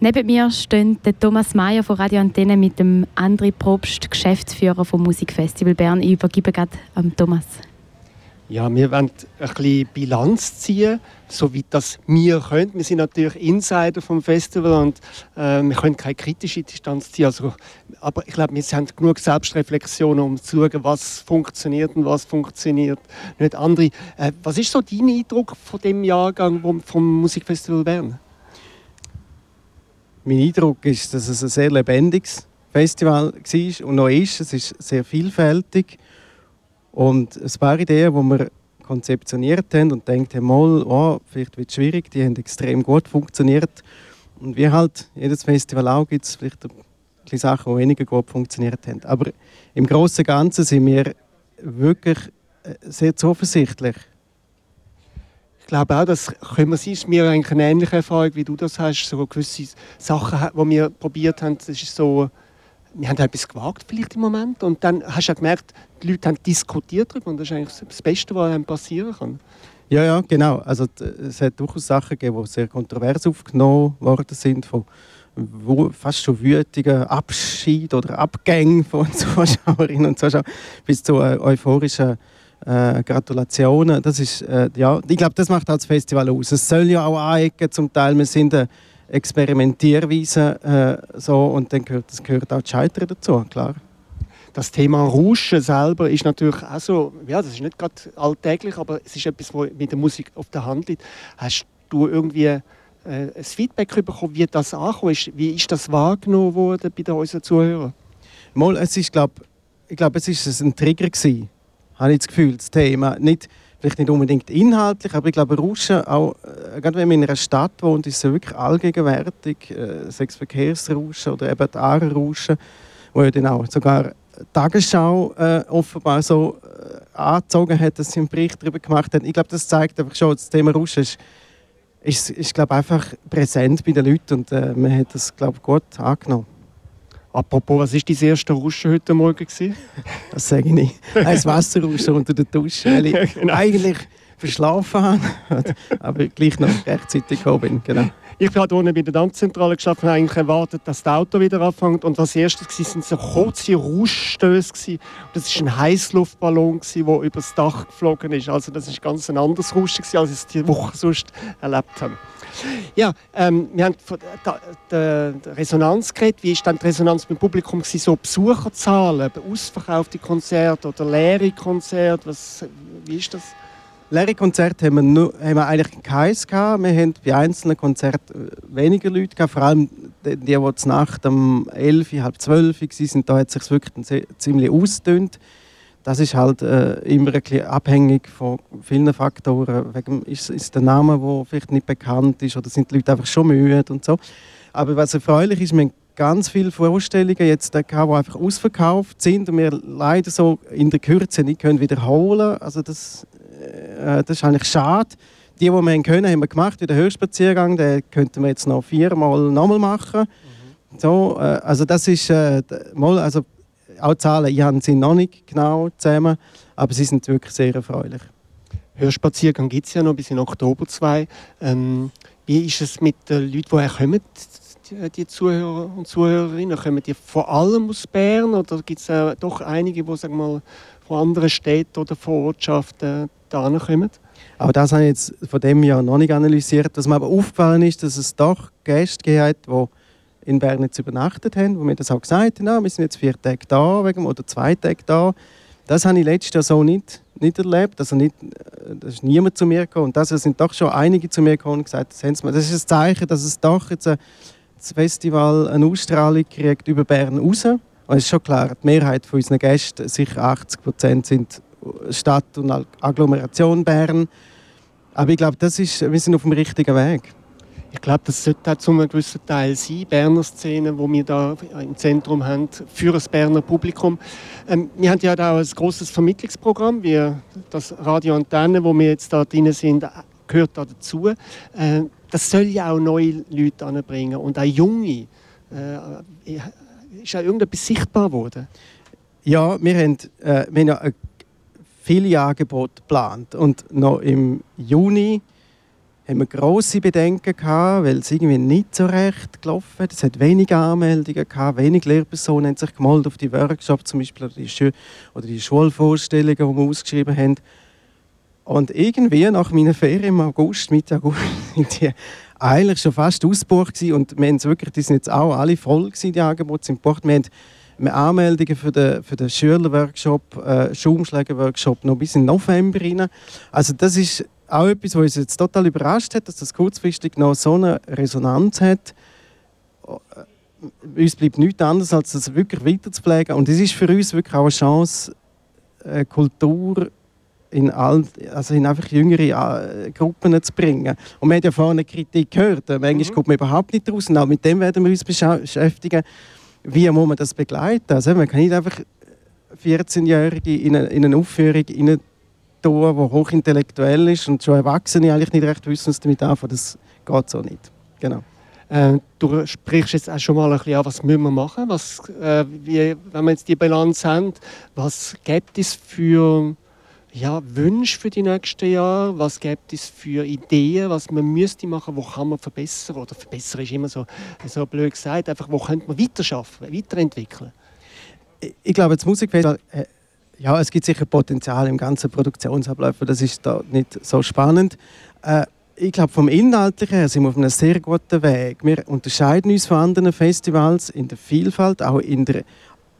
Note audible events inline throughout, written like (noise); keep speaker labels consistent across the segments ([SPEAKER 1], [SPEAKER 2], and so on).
[SPEAKER 1] Neben mir steht Thomas Mayer von Radio Antenne mit dem André Probst, Geschäftsführer vom Musikfestival Bern. Ich übergebe gerade an Thomas.
[SPEAKER 2] Ja, wir wollen ein bisschen Bilanz ziehen, soweit das wir können. Wir sind natürlich Insider vom Festival und äh, wir können keine kritische Distanz ziehen. Also, aber ich glaube, wir haben genug Selbstreflexion, um zu schauen, was funktioniert und was funktioniert nicht. Andere, äh, was ist so dein Eindruck von dem Jahrgang vom Musikfestival Bern?
[SPEAKER 3] Mein Eindruck ist, dass es ein sehr lebendiges Festival war und noch ist. Es ist sehr vielfältig und ein paar Ideen, die wir konzeptioniert haben und denkt haben, mal, oh, vielleicht wird es schwierig, die haben extrem gut funktioniert. Und wie halt jedes Festival auch, gibt es vielleicht ein paar Sachen, die weniger gut funktioniert haben. Aber im Großen und Ganzen sind wir wirklich äh, sehr zuversichtlich.
[SPEAKER 2] Ich glaube auch, das können wir sein. Es ist mir eigentlich eine ähnliche Erfahrung, wie du das hast. So gewisse Sachen, die wir probiert haben, das ist so wir haben etwas gewagt vielleicht im Moment und dann hast du gemerkt, die Leute haben diskutiert darüber und das ist eigentlich das Beste, was einem passieren kann.
[SPEAKER 3] Ja, ja, genau. Also es hat durchaus Sachen gegeben, die sehr kontrovers aufgenommen worden sind, von fast schon wütigen Abschied oder Abgängen von (laughs) Zuschauerinnen und Zuschauern bis zu äh, euphorischen äh, Gratulationen. Das ist, äh, ja, ich glaube, das macht auch das Festival aus. Es soll ja auch anecken, zum Teil. Wir sind äh, Experimentierweise äh, so und dann gehört, das gehört auch das Scheitern dazu, klar.
[SPEAKER 2] Das Thema Rauschen selber ist natürlich auch so, ja, das ist nicht gerade alltäglich, aber es ist etwas, was mit der Musik auf der Hand liegt. Hast du irgendwie äh, ein Feedback bekommen, wie das angekommen ist? Wie ist das wahrgenommen worden bei unseren Zuhörern?
[SPEAKER 3] Mal, es ist, glaub, ich glaube, es ist ein Trigger gewesen, habe ich das Gefühl, das Thema. Nicht, vielleicht nicht unbedingt inhaltlich, aber ich glaube, Rauschen, auch, äh, gerade wenn man in einer Stadt wohnt, ist es wirklich allgegenwärtig, äh, sechs Verkehrsrauschen oder eben die Aare-Rauschen, wo ja dann auch sogar die Tagesschau äh, offenbar so äh, angezogen hat, dass sie einen Bericht darüber gemacht hat. Ich glaube, das zeigt einfach schon, das Thema Rauschen ist, ist, ist glaube einfach präsent bei den Leuten und äh, man hat das, glaube gut angenommen.
[SPEAKER 2] Apropos, was war dein erste Rauschen heute Morgen? (laughs)
[SPEAKER 3] das sage ich nicht. Ein Wasserrauschen unter der Dusche, weil ich (laughs) genau. eigentlich verschlafen habe, aber gleich noch rechtzeitig gekommen bin. Genau.
[SPEAKER 2] Ich habe hier bei der Dampfzentrale geschafft und eigentlich erwartet, dass das Auto wieder anfängt. Und als erstes waren so kurze Rauschstöße. Das war ein Heißluftballon, der über das Dach geflogen ist. Also das war ganz ein anderes Rauschen, als ich es diese Woche sonst erlebt habe. Ja, ähm, wir haben von der, Resonanz geredet. Wie war dann die Resonanz beim Publikum? So Besucherzahlen, ausverkaufte Konzerte oder leere Konzerte? Was, wie ist das?
[SPEAKER 3] Leere Konzerte haben wir, nur, haben wir eigentlich keins gehabt. Wir haben bei einzelnen Konzerten weniger Leute gehabt. Vor allem die, die, die Nacht um 11, halb 12 waren, da hat es sich wirklich ziemlich ausgedünnt. Das ist halt äh, immer ein bisschen abhängig von vielen Faktoren. Wegen, ist, ist der Name, der vielleicht nicht bekannt ist, oder sind die Leute einfach schon müde und so. Aber was erfreulich ist, wir haben ganz viele Vorstellungen jetzt, die einfach ausverkauft sind und wir leider so in der Kürze nicht können wiederholen. Also das, äh, das ist eigentlich schade. Die, die wir können, haben wir gemacht, wie der Hörspaziergang, den könnten wir jetzt noch viermal nochmal machen. Mhm. So, äh, also das ist äh, mal, also auch Zahlen, ich habe sie noch nicht genau zusammen, aber sie sind wirklich sehr erfreulich.
[SPEAKER 2] Hörspaziergang gibt es ja noch bis in Oktober 2. Ähm, wie ist es mit den Leuten, die kommen, die, die Zuhörer und Zuhörerinnen? Kommen die vor allem aus Bern oder gibt es äh, doch einige, die sagen mal, von anderen Städten oder von Ortschaften da kommen?
[SPEAKER 3] Aber das habe ich jetzt von dem Jahr noch nicht analysiert. Was mir aber aufgefallen ist, dass es doch Gäste hat, die in Bern jetzt übernachtet haben, wo mir das auch gesagt haben, wir sind jetzt vier Tage da oder zwei Tage da. Das habe ich letztes Jahr so nicht, nicht erlebt. Also nicht, äh, da ist niemand zu mir gekommen. Und das sind doch schon einige zu mir gekommen und gesagt, das, das ist ein Zeichen, dass es doch jetzt ein, das Festival eine Ausstrahlung kriegt über Bern raus. Und es ist schon klar, die Mehrheit von unseren Gästen, sicher 80 Prozent, sind Stadt und Agglomeration Bern. Aber ich glaube, das ist, wir sind auf dem richtigen Weg.
[SPEAKER 2] Ich glaube, das sollte auch zu einem gewissen Teil sein, Berner Szene, wo wir da im Zentrum haben, für das Berner Publikum. Ähm, wir haben ja auch ein großes Vermittlungsprogramm, wie das Radio Antenne, wo wir jetzt da drin sind, gehört da dazu. Äh, das soll ja auch neue Leute anbringen und auch junge. Äh, ist auch irgendetwas sichtbar geworden?
[SPEAKER 3] Ja, wir haben, äh, wir haben ja viele Angebote geplant und noch im Juni haben wir grosse Bedenken gehabt, weil es irgendwie nicht so recht gelaufen hat. Es hat wenige Anmeldungen gehabt, wenig Lehrpersonen haben sich gemeldet auf die Workshops zum Beispiel oder die, Schul oder die Schulvorstellungen, die wir ausgeschrieben haben. Und irgendwie nach meiner Ferien im August, Mitte August, (laughs) eigentlich schon fast ausgebucht gewesen. und wir haben wirklich, die sind jetzt auch alle voll gewesen, die Angebote sind gebucht. Wir haben Anmeldungen für den, für den Schülerworkshop, äh, Schaumschlägerworkshop noch bis in November rein. Also das ist auch etwas, was uns jetzt total überrascht hat, dass das kurzfristig noch so eine Resonanz hat. Äh, uns bleibt nichts anderes, als das wirklich weiterzupflegen. Und es ist für uns wirklich auch eine Chance, äh, Kultur in, all, also in einfach jüngere äh, Gruppen zu bringen. Und wir haben ja vorhin Kritik gehört. Manchmal mhm. kommt man überhaupt nicht raus. Und auch mit dem werden wir uns beschäftigen. Wie muss man das begleiten? Also man kann nicht einfach 14-Jährige in, eine, in eine Aufführung tun, die hochintellektuell ist und schon Erwachsene eigentlich nicht recht wissen, was damit anfangen. Das geht so nicht. Genau.
[SPEAKER 2] Äh, du sprichst jetzt auch schon mal ein bisschen an, was müssen wir machen, was, äh, wie, wenn wir jetzt die Bilanz haben, was gibt es für ja, Wünsche für die nächsten Jahre? Was gibt es für Ideen, was man müsste machen, wo kann man verbessern? Oder verbessern ist immer so, so blöd gesagt, einfach wo könnte man weiterschaffen, weiterentwickeln?
[SPEAKER 3] Ich, glaube, das Musikfestival, äh, ja, es gibt sicher Potenzial im ganzen Produktionsablauf, das ist da nicht so spannend. Äh, ich glaube, vom Inhaltlichen her sind wir auf einem sehr guten Weg. Wir unterscheiden uns von anderen Festivals in der Vielfalt, auch in der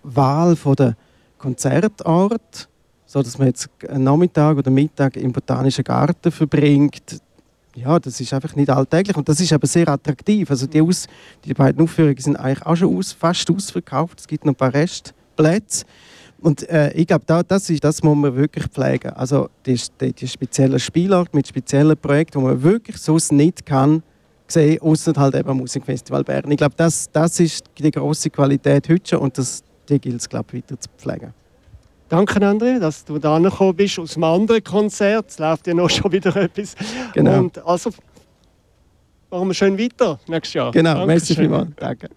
[SPEAKER 3] Wahl der Konzertort so dass man jetzt einen Nachmittag oder Mittag im Botanischen Garten verbringt, ja, das ist einfach nicht alltäglich und das ist aber sehr attraktiv. Also die, Aus, die beiden Aufführungen sind eigentlich auch schon aus, fast ausverkauft. Es gibt noch ein paar Restplätze. Und äh, ich glaube, da, das, ist, das muss man wirklich pflegen. Also die, die, die spezielle Spielart mit speziellen Projekten, die man wirklich sonst nicht kann sehen, außer halt eben Musikfestival Bern. Ich glaube, das, das ist die große Qualität heute schon und das, die gilt es, glaube weiter zu pflegen.
[SPEAKER 2] Danke, André, dass du da gekommen bist aus einem anderen Konzert. Es läuft ja noch (laughs) schon wieder etwas.
[SPEAKER 3] Genau.
[SPEAKER 2] Und also machen wir schön weiter nächstes Jahr.
[SPEAKER 3] Genau, merci vielmals. Danke.